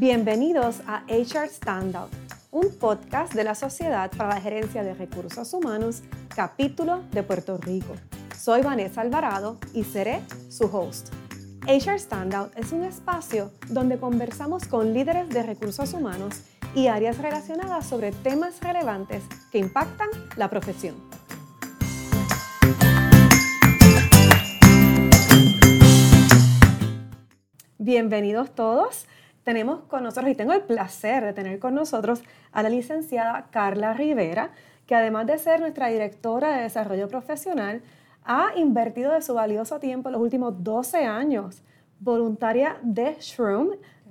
Bienvenidos a HR Standout, un podcast de la Sociedad para la Gerencia de Recursos Humanos, capítulo de Puerto Rico. Soy Vanessa Alvarado y seré su host. HR Standout es un espacio donde conversamos con líderes de recursos humanos y áreas relacionadas sobre temas relevantes que impactan la profesión. Bienvenidos todos tenemos con nosotros, y tengo el placer de tener con nosotros a la licenciada Carla Rivera, que además de ser nuestra directora de desarrollo profesional, ha invertido de su valioso tiempo los últimos 12 años voluntaria de Shroom,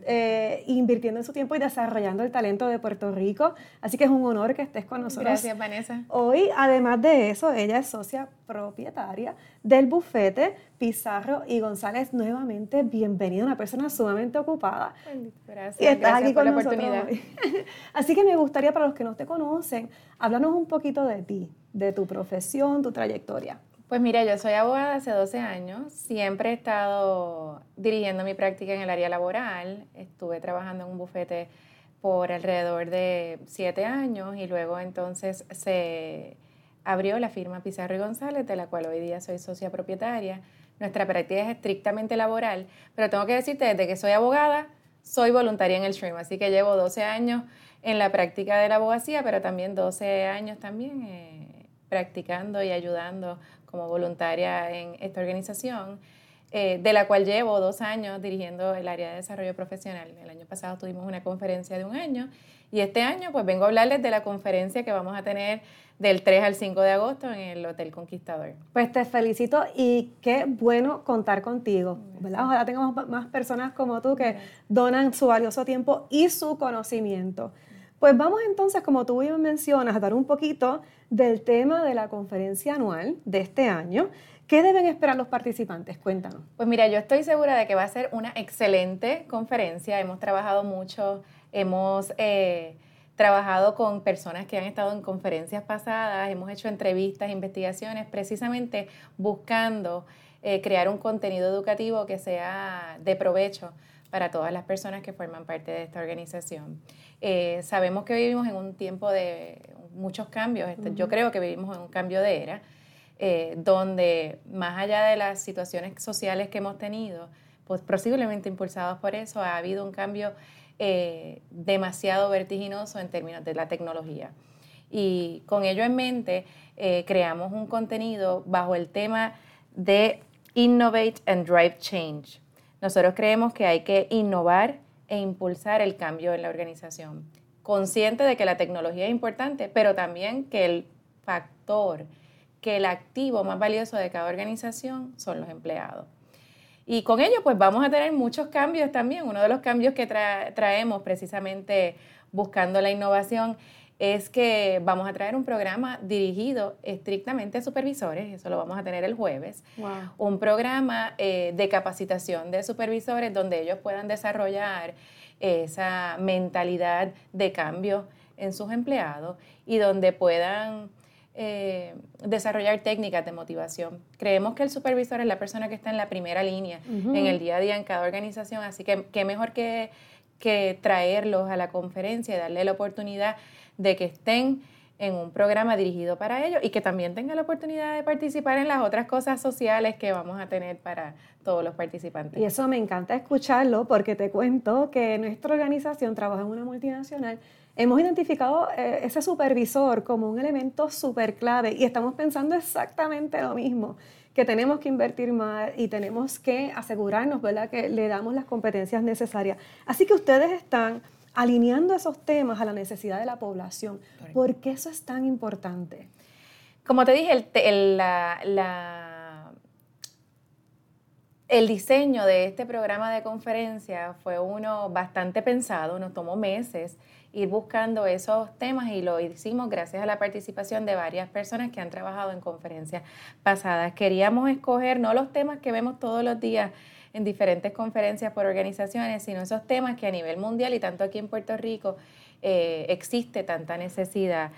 eh, invirtiendo en su tiempo y desarrollando el talento de Puerto Rico. Así que es un honor que estés con nosotros. Gracias, Vanessa. Hoy, además de eso, ella es socia propietaria del bufete Pizarro y González. Nuevamente, bienvenida, una persona sumamente ocupada. Gracias. Y estás aquí con la oportunidad. Así que me gustaría, para los que no te conocen, háblanos un poquito de ti, de tu profesión, tu trayectoria. Pues mira, yo soy abogada hace 12 años, siempre he estado dirigiendo mi práctica en el área laboral, estuve trabajando en un bufete por alrededor de 7 años y luego entonces se abrió la firma Pizarro y González, de la cual hoy día soy socia propietaria. Nuestra práctica es estrictamente laboral, pero tengo que decirte, desde que soy abogada, soy voluntaria en el stream, así que llevo 12 años en la práctica de la abogacía, pero también 12 años también eh, practicando y ayudando como voluntaria en esta organización, eh, de la cual llevo dos años dirigiendo el área de desarrollo profesional. El año pasado tuvimos una conferencia de un año y este año pues vengo a hablarles de la conferencia que vamos a tener del 3 al 5 de agosto en el Hotel Conquistador. Pues te felicito y qué bueno contar contigo. ¿verdad? Ojalá tengamos más personas como tú que donan su valioso tiempo y su conocimiento. Pues vamos entonces, como tú bien mencionas, a dar un poquito del tema de la conferencia anual de este año. ¿Qué deben esperar los participantes? Cuéntanos. Pues mira, yo estoy segura de que va a ser una excelente conferencia. Hemos trabajado mucho, hemos eh, trabajado con personas que han estado en conferencias pasadas, hemos hecho entrevistas, investigaciones, precisamente buscando eh, crear un contenido educativo que sea de provecho para todas las personas que forman parte de esta organización. Eh, sabemos que vivimos en un tiempo de muchos cambios, este, yo creo que vivimos en un cambio de era, eh, donde más allá de las situaciones sociales que hemos tenido, pues posiblemente impulsados por eso, ha habido un cambio eh, demasiado vertiginoso en términos de la tecnología. Y con ello en mente, creamos un contenido bajo el tema de Innovate and Drive Change. Nosotros creemos que hay que innovar e impulsar el cambio en la organización, consciente de que la tecnología es importante, pero también que el factor, que el activo más valioso de cada organización son los empleados. Y con ello, pues vamos a tener muchos cambios también. Uno de los cambios que traemos precisamente buscando la innovación es que vamos a traer un programa dirigido estrictamente a supervisores, eso lo vamos a tener el jueves, un programa eh, de capacitación de supervisores donde ellos puedan desarrollar esa mentalidad de cambio en sus empleados y donde puedan eh, desarrollar técnicas de motivación. Creemos que el supervisor es la persona que está en la primera línea en el día a día en cada organización, así que qué mejor que, que traerlos a la conferencia y darle la oportunidad de que estén en un programa dirigido para ellos y que también tengan la oportunidad de participar en las otras cosas sociales que vamos a tener para todos los participantes. Y eso me encanta escucharlo porque te cuento que nuestra organización trabaja en una multinacional. Hemos identificado eh, ese supervisor como un elemento súper clave y estamos pensando exactamente lo mismo, que tenemos que invertir más y tenemos que asegurarnos, ¿verdad?, que le damos las competencias necesarias. Así que ustedes están alineando esos temas a la necesidad de la población. ¿Por qué eso es tan importante? Como te dije, el, el diseño de este programa de conferencia fue uno bastante pensado, nos tomó meses ir buscando esos temas y lo hicimos gracias a la participación de varias personas que han trabajado en conferencias pasadas. Queríamos escoger no los temas que vemos todos los días en diferentes conferencias por organizaciones, sino esos temas que a nivel mundial y tanto aquí en Puerto Rico eh, existe tanta necesidad.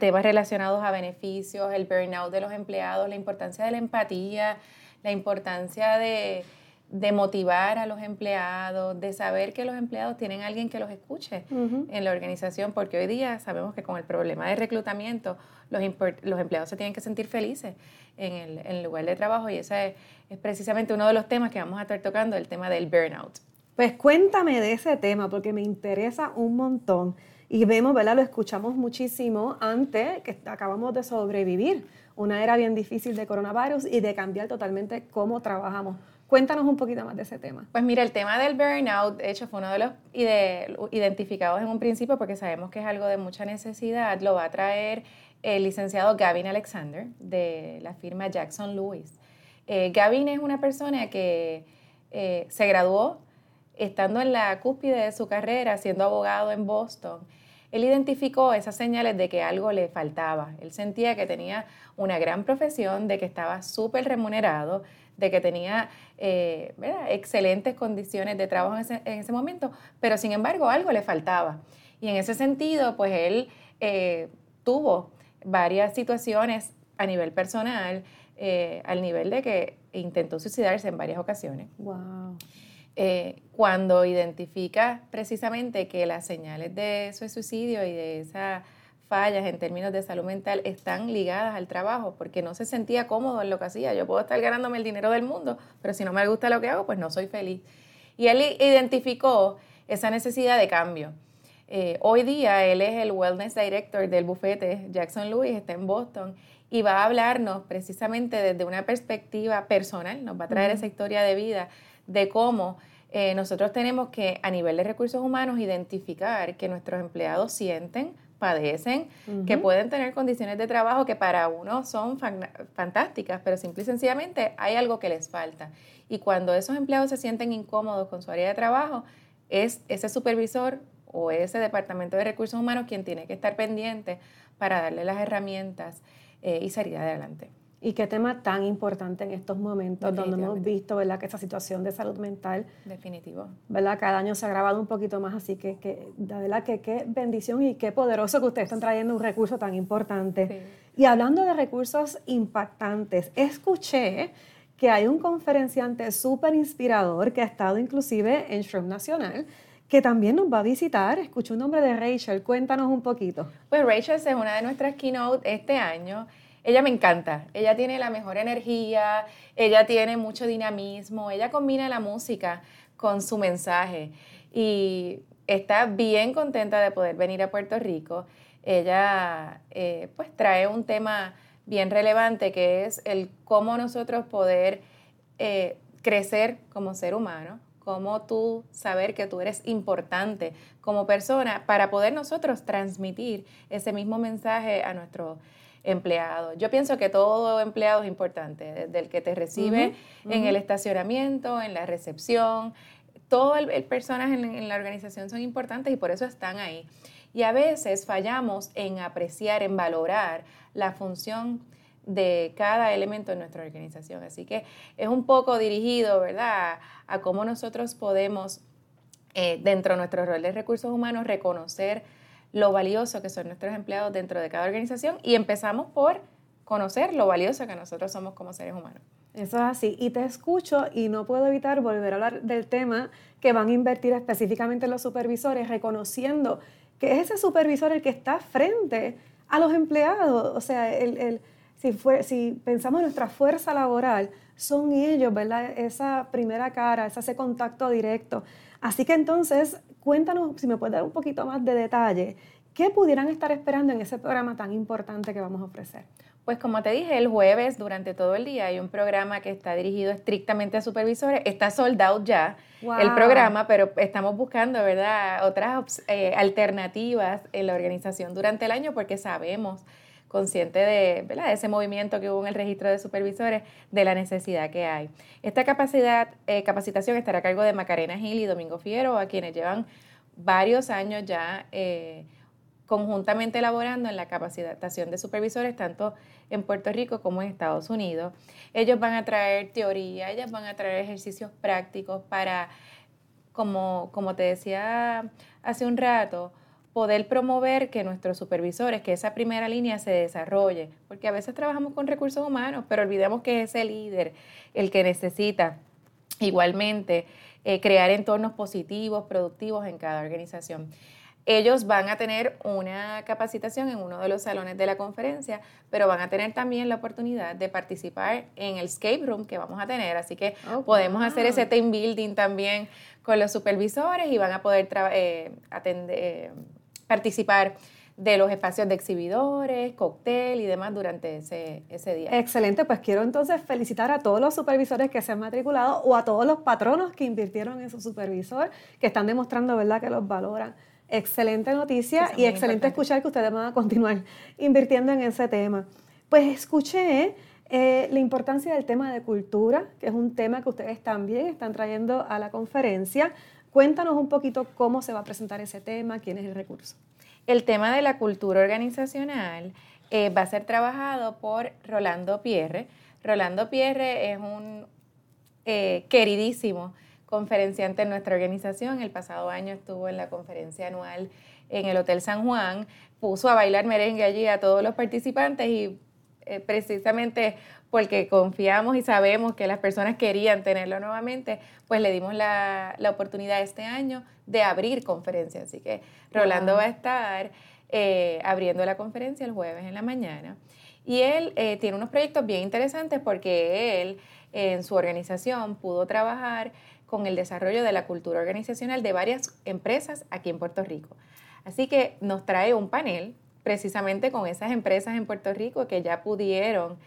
Temas relacionados a beneficios, el burnout de los empleados, la importancia de la empatía, la importancia de, de motivar a los empleados, de saber que los empleados tienen alguien que los escuche en la organización, porque hoy día sabemos que con el problema de reclutamiento los, los empleados se tienen que sentir felices en el, lugar de trabajo y ese es, precisamente uno de los temas que vamos a estar tocando, el tema del burnout. Pues cuéntame de ese tema porque me interesa un montón y vemos, ¿verdad? Lo escuchamos muchísimo antes que acabamos de sobrevivir una era bien difícil de coronavirus y de cambiar totalmente cómo trabajamos. Cuéntanos un poquito más de ese tema. Pues mira, el tema del burnout, de hecho, fue uno de los identificados en un principio porque sabemos que es algo de mucha necesidad. Lo va a traer el licenciado Gavin Alexander de la firma Jackson Lewis. Eh, Gavin es una persona que eh, se graduó estando en la cúspide de su carrera, siendo abogado en Boston. Él identificó esas señales de que algo le faltaba. Él sentía que tenía una gran profesión, de que estaba súper remunerado, de que tenía eh, excelentes condiciones de trabajo en ese, en ese, momento, pero sin embargo algo le faltaba. Y en ese sentido, pues él tuvo varias situaciones a nivel personal, eh, al nivel de que intentó suicidarse en varias ocasiones. Wow. Eh, cuando identifica precisamente que las señales de su suicidio y de esas fallas en términos de salud mental están ligadas al trabajo, porque no se sentía cómodo en lo que hacía. Yo puedo estar ganándome el dinero del mundo, pero si no me gusta lo que hago, pues no soy feliz. Y él identificó esa necesidad de cambio. Eh, hoy día él es el Wellness Director del bufete Jackson Lewis, está en Boston y va a hablarnos precisamente desde una perspectiva personal, nos va a traer esa historia de vida de cómo eh, nosotros tenemos que a nivel de recursos humanos identificar que nuestros empleados sienten, padecen, que pueden tener condiciones de trabajo que para uno son fantásticas, pero simple y sencillamente hay algo que les falta. Y cuando esos empleados se sienten incómodos con su área de trabajo, es ese supervisor o ese departamento de recursos humanos quien tiene que estar pendiente para darle las herramientas eh, y salir adelante. Y qué tema tan importante en estos momentos donde hemos visto ¿verdad? que esa situación de salud mental. Definitivo. ¿verdad? Cada año se ha agravado un poquito más, así que, que de verdad que qué bendición y qué poderoso que ustedes están trayendo un recurso tan importante. Y hablando de recursos impactantes, escuché que hay un conferenciante súper inspirador que ha estado inclusive en Shroom Nacional que también nos va a visitar. Escucho un nombre de Rachel, cuéntanos un poquito. Pues Rachel es una de nuestras keynote este año. Ella me encanta, ella tiene la mejor energía, ella tiene mucho dinamismo, ella combina la música con su mensaje y está bien contenta de poder venir a Puerto Rico. Ella eh, pues trae un tema bien relevante que es el cómo nosotros poder eh, crecer como ser humano, cómo tú saber que tú eres importante como persona para poder nosotros transmitir ese mismo mensaje a nuestros empleados. Yo pienso que todo empleado es importante, desde el que te recibe en el estacionamiento, en la recepción, todo el, personas en, en la organización son importantes y por eso están ahí. Y a veces fallamos en apreciar, en valorar la función de cada elemento de nuestra organización. Así que es un poco dirigido, ¿verdad?, a, cómo nosotros podemos, eh, dentro de nuestro rol de recursos humanos, reconocer lo valioso que son nuestros empleados dentro de cada organización y empezamos por conocer lo valioso que nosotros somos como seres humanos. Eso es así. Y te escucho y no puedo evitar volver a hablar del tema que van a invertir específicamente los supervisores, reconociendo que es ese supervisor el que está frente a los empleados. O sea, el si, fue, si pensamos en nuestra fuerza laboral, son ellos, ¿verdad? Esa primera cara, ese contacto directo. Así que entonces, cuéntanos, si me puedes dar un poquito más de detalle, ¿qué pudieran estar esperando en ese programa tan importante que vamos a ofrecer? Pues como te dije, el jueves durante todo el día hay un programa que está dirigido estrictamente a supervisores. Está sold out ya el programa, pero estamos buscando, ¿verdad?, otras eh, alternativas en la organización durante el año porque sabemos consciente de, ese movimiento que hubo en el registro de supervisores, de la necesidad que hay. Esta capacidad, eh, capacitación estará a cargo de Macarena Gil y Domingo Fiero, a quienes llevan varios años ya eh, conjuntamente elaborando en la capacitación de supervisores, tanto en Puerto Rico como en Estados Unidos. Ellos van a traer teoría, ellos van a traer ejercicios prácticos para, como, como te decía hace un rato, poder promover que nuestros supervisores, que esa primera línea se desarrolle, porque a veces trabajamos con recursos humanos, pero olvidemos que es ese líder el que necesita igualmente eh, crear entornos positivos, productivos en cada organización. Ellos van a tener una capacitación en uno de los salones de la conferencia, pero van a tener también la oportunidad de participar en el escape room que vamos a tener. Así que oh, podemos hacer ese team building también con los supervisores y van a poder eh, eh, participar de los espacios de exhibidores, cóctel y demás durante ese, ese, día. Excelente, pues quiero entonces felicitar a todos los supervisores que se han matriculado o a todos los patronos que invirtieron en su supervisor, que están demostrando, ¿verdad?, que los valoran. Excelente noticia y excelente escuchar que ustedes van a continuar invirtiendo en ese tema. Pues escuché eh, la importancia del tema de cultura, que es un tema que ustedes también están trayendo a la conferencia. Cuéntanos un poquito cómo se va a presentar ese tema, quién es el recurso. El tema de la cultura organizacional eh, va a ser trabajado por Rolando Pierre. Rolando Pierre es un eh, queridísimo conferenciante en nuestra organización. El pasado año estuvo en la conferencia anual en el Hotel San Juan, puso a bailar merengue allí a todos los participantes y eh, precisamente porque confiamos y sabemos que las personas querían tenerlo nuevamente, pues le dimos la, oportunidad este año de abrir conferencia. Así que Rolando va a estar eh, abriendo la conferencia el jueves en la mañana. Y él eh, tiene unos proyectos bien interesantes porque él en su organización pudo trabajar con el desarrollo de la cultura organizacional de varias empresas aquí en Puerto Rico. Así que nos trae un panel precisamente con esas empresas en Puerto Rico que ya pudieron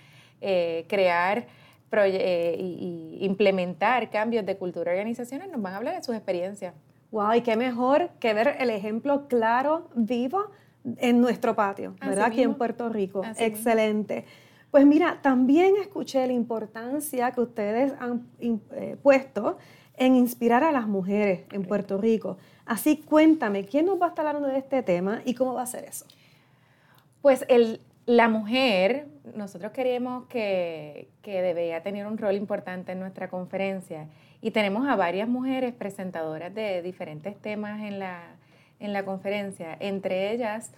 eh, crear e y, implementar cambios de cultura organizacional, nos van a hablar de sus experiencias. Wow, y qué mejor que ver el ejemplo claro, vivo, en nuestro patio, ¿verdad? Aquí en Puerto Rico. Excelente. Pues mira, también escuché la importancia que ustedes han eh, puesto en inspirar a las mujeres en Puerto Rico. Así cuéntame, ¿quién nos va a estar hablando de este tema y cómo va a ser eso? Pues la mujer, nosotros queremos que, que debería tener un rol importante en nuestra conferencia y tenemos a varias mujeres presentadoras de diferentes temas en la, en la conferencia. Entre ellas,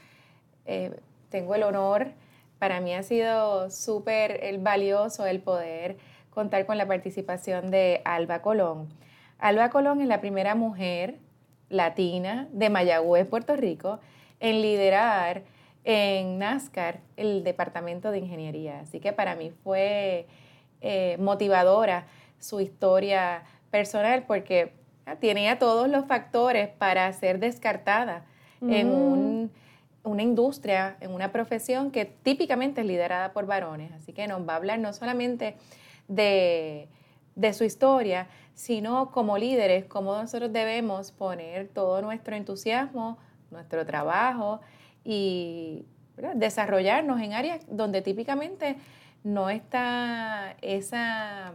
eh, tengo el honor, para mí ha sido súper valioso el poder contar con la participación de Alba Colón. Alba Colón es la primera mujer latina de Mayagüez, Puerto Rico, en liderar en NASCAR el departamento de ingeniería. Así que para mí fue eh, motivadora su historia personal porque tenía todos los factores para ser descartada en una industria, en una profesión que típicamente es liderada por varones. Así que nos va a hablar no solamente de de su historia, sino como líderes, cómo nosotros debemos poner todo nuestro entusiasmo, nuestro trabajo y desarrollarnos en áreas donde típicamente no está esa,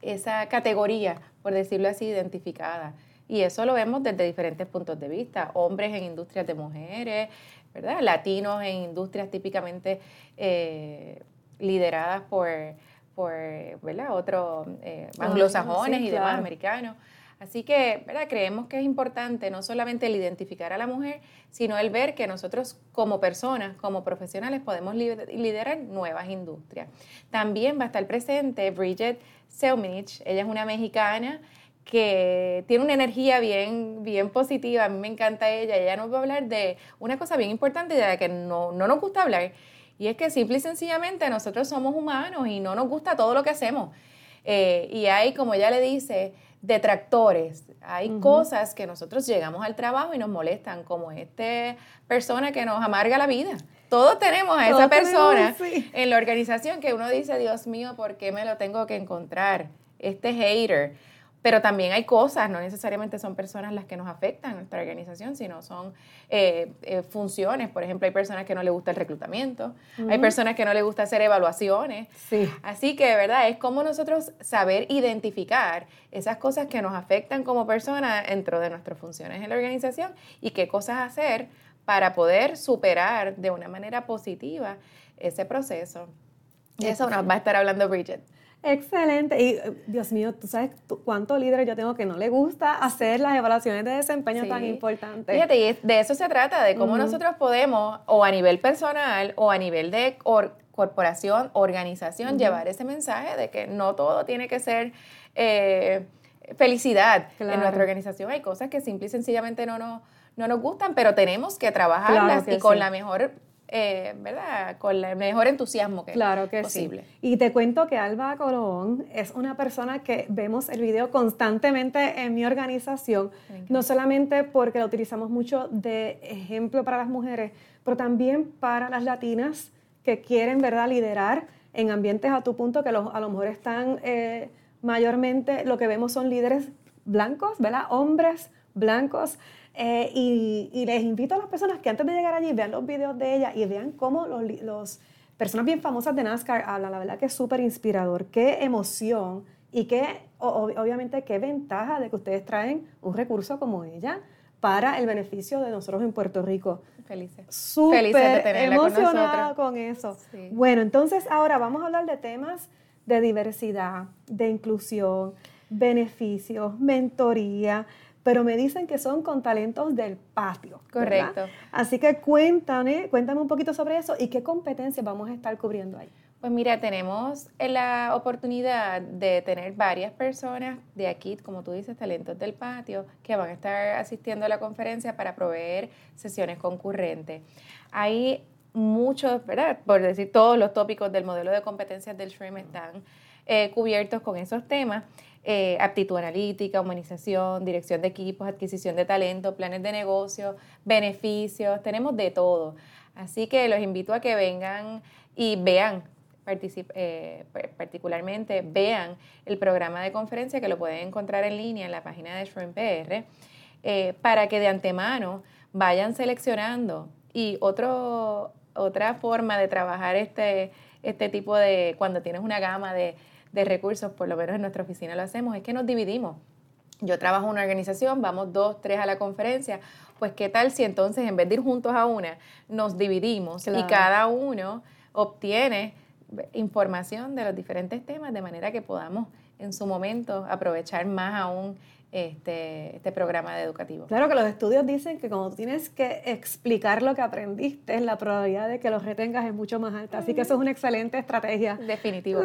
esa categoría, por decirlo así, identificada. Y eso lo vemos desde diferentes puntos de vista, hombres en industrias de mujeres, ¿verdad? latinos en industrias típicamente eh, lideradas por por ¿verdad? otros eh, anglosajones y demás americanos. Así que ¿verdad? creemos que es importante no solamente el identificar a la mujer, sino el ver que nosotros como personas, como profesionales, podemos liderar nuevas industrias. También va a estar presente Bridget Selminich, ella es una mexicana que tiene una energía bien, bien positiva, a mí me encanta ella, ella nos va a hablar de una cosa bien importante de la que no, no nos gusta hablar, y es que simple y sencillamente nosotros somos humanos y no nos gusta todo lo que hacemos. Eh, y hay, como ella le dice, detractores. Hay cosas que nosotros llegamos al trabajo y nos molestan, como esta persona que nos amarga la vida. Todos tenemos a esa persona en la organización que uno dice, Dios mío, ¿por qué me lo tengo que encontrar? Este hater. Pero también hay cosas, no necesariamente son personas las que nos afectan a nuestra organización, sino son eh, eh, funciones. Por ejemplo, hay personas que no les gusta el reclutamiento, hay personas que no les gusta hacer evaluaciones. Sí. Así que, ¿verdad? Es como nosotros saber identificar esas cosas que nos afectan como personas dentro de nuestras funciones en la organización y qué cosas hacer para poder superar de una manera positiva ese proceso. Eso nos va a estar hablando Bridget. Excelente. Y eh, Dios mío, tú sabes cuántos líderes yo tengo que no le gusta hacer las evaluaciones de desempeño tan importantes. Fíjate, y de eso se trata, de cómo nosotros podemos, o a nivel personal, o a nivel de corporación, organización, llevar ese mensaje de que no todo tiene que ser eh, felicidad en nuestra organización. Hay cosas que simple y sencillamente no nos, no nos gustan, pero tenemos que trabajarlas y con la mejor eh, ¿verdad? Con el mejor entusiasmo que claro que posible. Sí. Y te cuento que Alba Colón es una persona que vemos el video constantemente en mi organización, no solamente porque lo utilizamos mucho de ejemplo para las mujeres, pero también para las latinas que quieren, ¿verdad?, liderar en ambientes a tu punto que a lo mejor están eh, mayormente, lo que vemos son líderes blancos, ¿verdad? Hombres blancos eh, y, les invito a las personas que antes de llegar allí vean los videos de ella y vean cómo los, personas bien famosas de NASCAR hablan. La verdad que es súper inspirador. Qué emoción y qué, obviamente, qué ventaja de que ustedes traen un recurso como ella para el beneficio de nosotros en Puerto Rico. Felices. Súper emocionada con, eso. Bueno, entonces ahora vamos a hablar de temas de diversidad, de inclusión, beneficios, mentoría, pero me dicen que son con talentos del patio. Correcto. Así que cuéntame, cuéntame un poquito sobre eso y qué competencias vamos a estar cubriendo ahí. Pues mira, tenemos la oportunidad de tener varias personas de aquí, como tú dices, talentos del patio, que van a estar asistiendo a la conferencia para proveer sesiones concurrentes. Hay muchos, ¿verdad? Por decir, todos los tópicos del modelo de competencias del SHREAM están eh, cubiertos con esos temas. Eh, aptitud analítica, humanización, dirección de equipos, adquisición de talento, planes de negocio, beneficios, tenemos de todo. Así que los invito a que vengan y vean, eh, particularmente vean el programa de conferencia que lo pueden encontrar en línea en la página de Shrimp PR, para que de antemano vayan seleccionando. Y otro, otra forma de trabajar este, este tipo de, cuando tienes una gama de de recursos, por lo menos en nuestra oficina lo hacemos, es que nos dividimos. Yo trabajo en una organización, vamos dos, tres a la conferencia, pues qué tal si entonces en vez de ir juntos a una, nos dividimos y cada uno obtiene información de los diferentes temas de manera que podamos en su momento aprovechar más aún este, este programa educativo. Claro que los estudios dicen que cuando tienes que explicar lo que aprendiste, la probabilidad de que los retengas es mucho más alta. Así que eso es una excelente estrategia. Definitivo.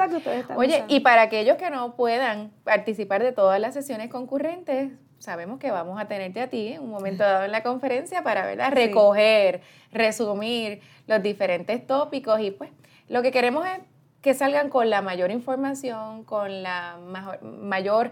Oye, y para aquellos que no puedan participar de todas las sesiones concurrentes, sabemos que vamos a tenerte a ti en un momento dado en la conferencia para ¿verdad? recoger, resumir los diferentes tópicos y pues lo que queremos es que salgan con la mayor información, con la mayor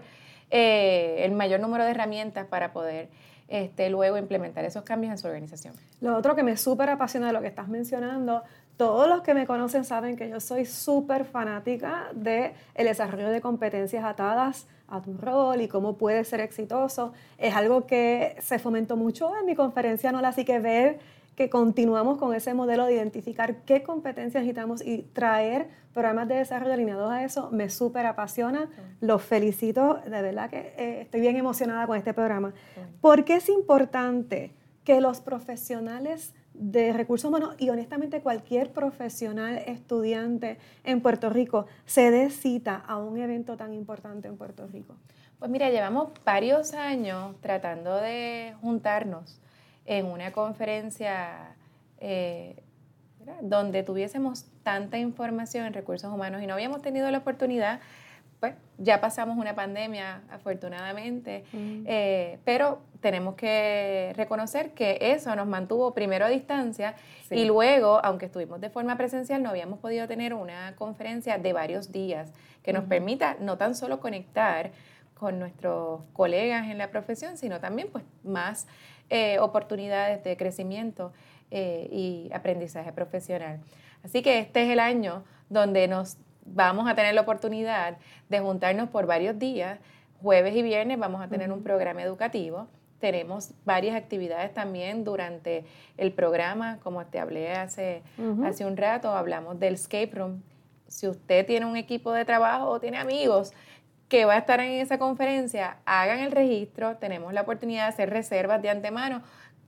eh, el mayor número de herramientas para poder este, luego implementar esos cambios en su organización. Lo otro que me súper apasiona de lo que estás mencionando, todos los que me conocen saben que yo soy súper fanática del el desarrollo de competencias atadas a tu rol y cómo puedes ser exitoso. Es algo que se fomentó mucho en mi conferencia no así que ver que continuamos con ese modelo de identificar qué competencias necesitamos y traer programas de desarrollo alineados a eso, me súper apasiona. Los felicito, de verdad que eh, estoy bien emocionada con este programa. ¿Por qué es importante que los profesionales de recursos humanos y honestamente cualquier profesional estudiante en Puerto Rico se dé cita a un evento tan importante en Puerto Rico? Pues mira, llevamos varios años tratando de juntarnos en una conferencia eh, donde tuviésemos tanta información en recursos humanos y no habíamos tenido la oportunidad, pues ya pasamos una pandemia afortunadamente, mm. eh, pero tenemos que reconocer que eso nos mantuvo primero a distancia y luego, aunque estuvimos de forma presencial, no habíamos podido tener una conferencia de varios días que nos permita no tan solo conectar con nuestros colegas en la profesión, sino también pues más eh, oportunidades de crecimiento eh, y aprendizaje profesional. Así que este es el año donde nos vamos a tener la oportunidad de juntarnos por varios días. Jueves y viernes vamos a tener un programa educativo. Tenemos varias actividades también durante el programa, como te hablé hace, hace un rato, hablamos del escape room. Si usted tiene un equipo de trabajo o tiene amigos que va a estar en esa conferencia, hagan el registro, tenemos la oportunidad de hacer reservas de antemano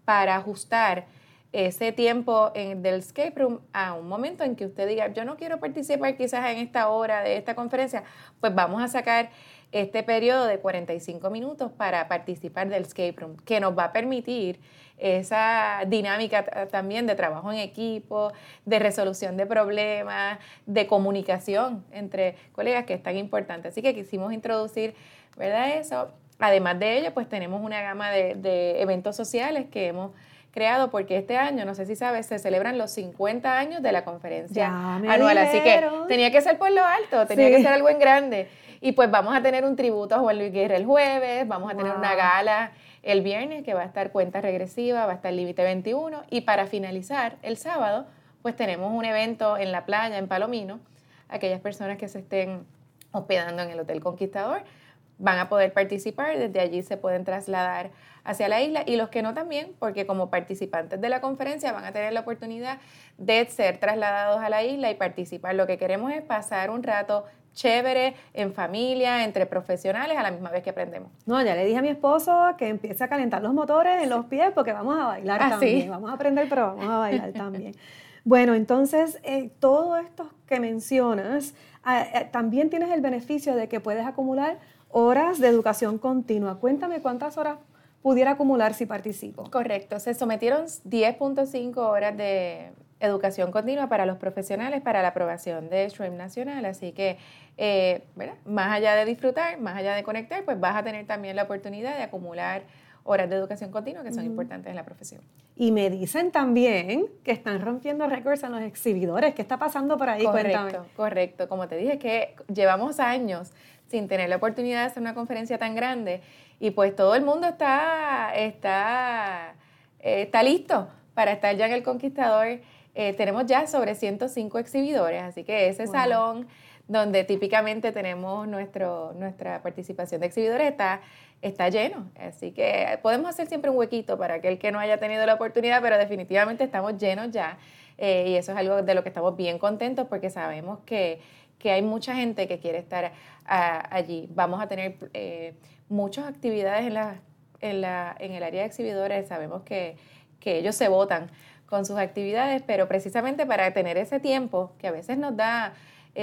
para ajustar ese tiempo en, del escape room a un momento en que usted diga, yo no quiero participar quizás en esta hora de esta conferencia, pues vamos a sacar este periodo de 45 minutos para participar del escape room, que nos va a permitir esa dinámica también de trabajo en equipo, de resolución de problemas, de comunicación entre colegas, que es tan importante. Así que quisimos introducir, ¿verdad? Eso. Además de ello, pues tenemos una gama de, de eventos sociales que hemos creado porque este año, no sé si sabes, se celebran los 50 años de la conferencia anual. Así que tenía que ser por lo alto, tenía que ser algo en grande. Y pues vamos a tener un tributo a Juan Luis Guerra el jueves, vamos a tener una gala el viernes que va a estar cuenta regresiva, va a estar límite 21 y para finalizar el sábado pues tenemos un evento en la playa en Palomino, aquellas personas que se estén hospedando en el Hotel Conquistador van a poder participar, desde allí se pueden trasladar hacia la isla y los que no también, porque como participantes de la conferencia van a tener la oportunidad de ser trasladados a la isla y participar. Lo que queremos es pasar un rato chévere, en familia, entre profesionales, a la misma vez que aprendemos. No, ya le dije a mi esposo que empiece a calentar los motores en los pies porque vamos a bailar ah, también. Vamos a aprender, pero vamos a bailar también. Bueno, entonces, eh, todo esto que mencionas, también tienes el beneficio de que puedes acumular horas de educación continua. Cuéntame cuántas horas pudiera acumular si participo. Correcto, se sometieron 10.5 horas de educación continua para los profesionales para la aprobación de Stream Nacional, así que eh, más allá de disfrutar, más allá de conectar, pues vas a tener también la oportunidad de acumular horas de educación continua que son importantes en la profesión. Y me dicen también que están rompiendo récords en los exhibidores. ¿Qué está pasando por ahí? Correcto, correcto. Como te dije, que llevamos años sin tener la oportunidad de hacer una conferencia tan grande y pues todo el mundo está, está, eh, está listo para estar ya en el Conquistador. Eh, tenemos ya sobre 105 exhibidores, así que ese salón donde típicamente tenemos nuestro, nuestra participación de exhibidores está, está lleno. Así que podemos hacer siempre un huequito para aquel que no haya tenido la oportunidad, pero definitivamente estamos llenos ya. Eh, y eso es algo de lo que estamos bien contentos porque sabemos que, que hay mucha gente que quiere estar allí. Vamos a tener eh, muchas actividades en, la, en, la, en el área de exhibidores. Sabemos que, que ellos se votan con sus actividades, pero precisamente para tener ese tiempo que a veces nos da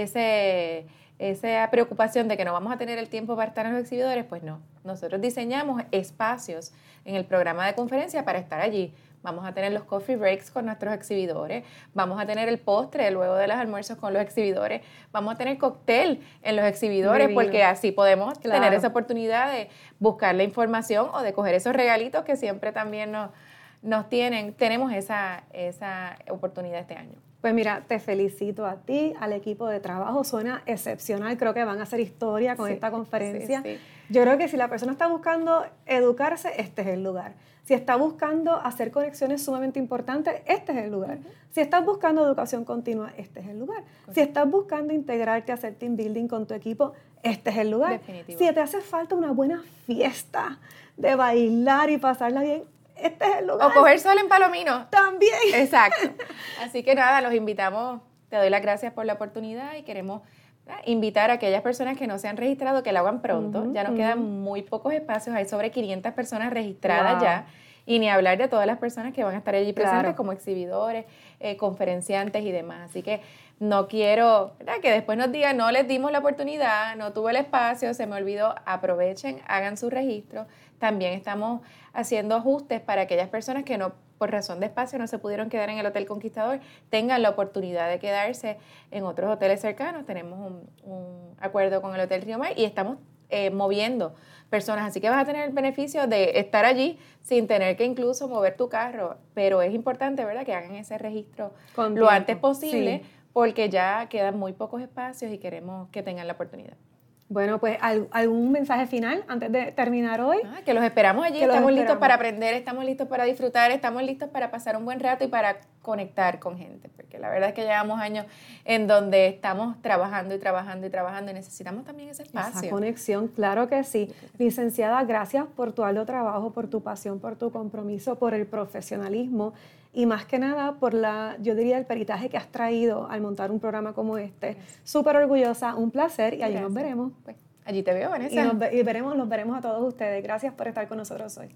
ese, esa preocupación de que no vamos a tener el tiempo para estar en los exhibidores, pues no. Nosotros diseñamos espacios en el programa de conferencia para estar allí vamos a tener los coffee breaks con nuestros exhibidores, vamos a tener el postre luego de los almuerzos con los exhibidores, vamos a tener cóctel en los exhibidores, porque así podemos tener esa oportunidad de buscar la información o de coger esos regalitos que siempre también nos, nos tienen. Tenemos esa, esa oportunidad este año. Pues mira, te felicito a ti, al equipo de trabajo, suena excepcional, creo que van a hacer historia con esta conferencia. Yo creo que si la persona está buscando educarse, este es el lugar. Si está buscando hacer conexiones sumamente importantes, este es el lugar. Si estás buscando educación continua, este es el lugar. Si estás buscando integrarte, hacer team building con tu equipo, este es el lugar. Si te hace falta una buena fiesta de bailar y pasarla bien, este es el lugar. O coger sol en Palomino. También. Exacto. Así que nada, los invitamos, te doy las gracias por la oportunidad y queremos invitar a aquellas personas que no se han registrado que lo hagan pronto. ya nos quedan muy pocos espacios, hay sobre 500 personas registradas ya. Y ni hablar de todas las personas que van a estar allí presentes como exhibidores, eh, conferenciantes y demás. Así que no quiero que después nos digan, no les dimos la oportunidad, no tuve el espacio, se me olvidó. Aprovechen, hagan su registro. También estamos haciendo ajustes para aquellas personas que no por razón de espacio no se pudieron quedar en el Hotel Conquistador, tengan la oportunidad de quedarse en otros hoteles cercanos. Tenemos un, acuerdo con el Hotel Río Mar y estamos eh, moviendo personas, así que vas a tener el beneficio de estar allí sin tener que incluso mover tu carro, pero es importante, ¿verdad?, que hagan ese registro lo antes posible porque ya quedan muy pocos espacios y queremos que tengan la oportunidad. Bueno, pues algún mensaje final antes de terminar hoy. Ah, que los esperamos allí, estamos listos para aprender, estamos listos para disfrutar, estamos listos para pasar un buen rato y para conectar con gente, porque la verdad es que llevamos años en donde estamos trabajando y trabajando y trabajando y necesitamos también ese espacio. Esa conexión, claro que sí. Licenciada, gracias por tu alto trabajo, por tu pasión, por tu compromiso, por el profesionalismo y más que nada por la, yo diría, el peritaje que has traído al montar un programa como este. Súper orgullosa, un placer y allí nos veremos. Pues, allí te veo, Vanessa. Y, nos, y veremos, nos veremos a todos ustedes. Gracias por estar con nosotros hoy.